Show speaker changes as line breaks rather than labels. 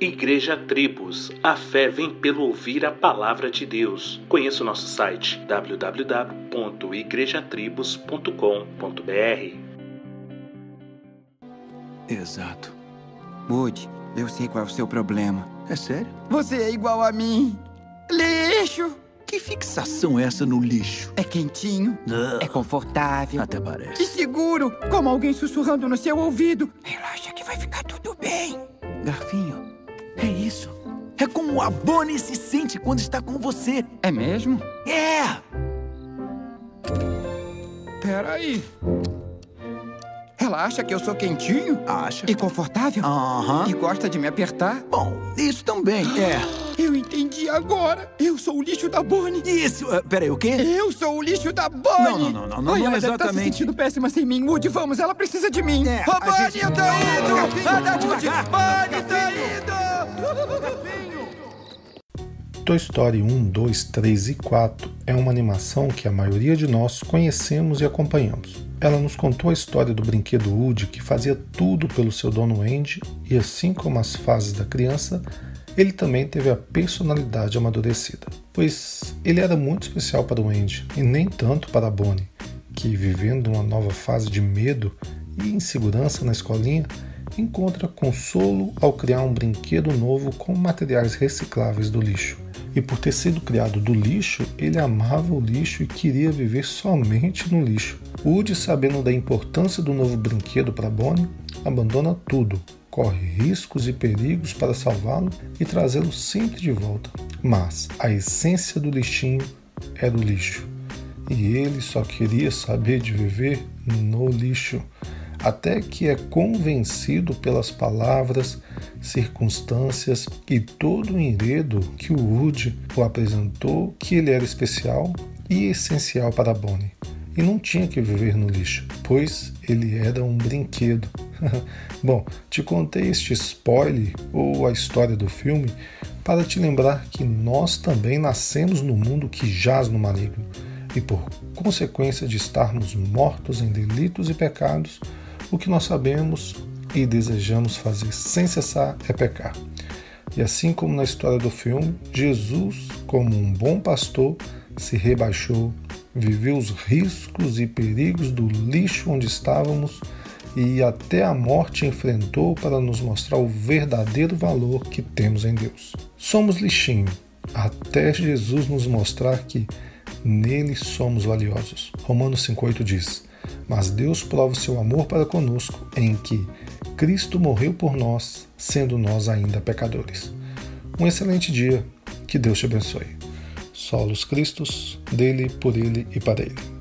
Igreja Tribos, a fé vem pelo ouvir a palavra de Deus. Conheça o nosso site www.igrejatribos.com.br.
Exato.
Woody, eu sei qual é o seu problema.
É sério?
Você é igual a mim. Lixo!
Que fixação é essa no lixo?
É quentinho, é confortável
Até
e
parece.
seguro, como alguém sussurrando no seu ouvido. Relaxa que vai ficar tudo bem.
Garfinho, como a Bonnie se sente quando está com você.
É mesmo?
É!
Peraí. Ela acha que eu sou quentinho
Acha?
e confortável?
Aham.
E gosta de me apertar?
Bom, isso também. É.
Eu entendi agora. Eu sou o lixo da Bonnie.
Isso. Uh, peraí, o quê?
Eu sou o lixo da Bonnie!
Não, não, não, não, não,
Ai,
não
ela deve estar se
exatamente.
sentindo péssima sem mim. Woody, vamos, ela precisa de mim.
É,
Ô,
a
Bonnie,
gente-
eu tô indo! Anda,
devagar.
Bonnie,
Toy Story 1, 2, 3 e 4 é uma animação que a maioria de nós conhecemos e acompanhamos. Ela nos contou a história do brinquedo Woody que fazia tudo pelo seu dono Andy e, assim como as fases da criança, ele também teve a personalidade amadurecida, pois ele era muito especial para o Andy e nem tanto para a Bonnie, que, vivendo uma nova fase de medo e insegurança na escolinha, encontra consolo ao criar um brinquedo novo com materiais recicláveis do lixo. E por ter sido criado do lixo, ele amava o lixo e queria viver somente no lixo. Woody, sabendo da importância do novo brinquedo para Bonnie, abandona tudo, corre riscos e perigos para salvá-lo e trazê-lo sempre de volta. Mas a essência do lixinho era o lixo. E ele só queria saber de viver no lixo até que é convencido pelas palavras, circunstâncias e todo o enredo que o Woody o apresentou que ele era especial e essencial para Bonnie. E não tinha que viver no lixo, pois ele era um brinquedo. Bom, te contei este spoiler ou a história do filme para te lembrar que nós também nascemos no mundo que jaz no maligno e por consequência de estarmos mortos em delitos e pecados, o que nós sabemos e desejamos fazer sem cessar é pecar. E assim como na história do filme, Jesus, como um bom pastor, se rebaixou, viveu os riscos e perigos do lixo onde estávamos e até a morte enfrentou para nos mostrar o verdadeiro valor que temos em Deus. Somos lixinho, até Jesus nos mostrar que nele somos valiosos. Romanos 5,8 diz: Mas Deus prova o seu amor para conosco em que Cristo morreu por nós, sendo nós ainda pecadores. Um excelente dia, que Deus te abençoe. Solos Cristos, dele, por ele e para ele.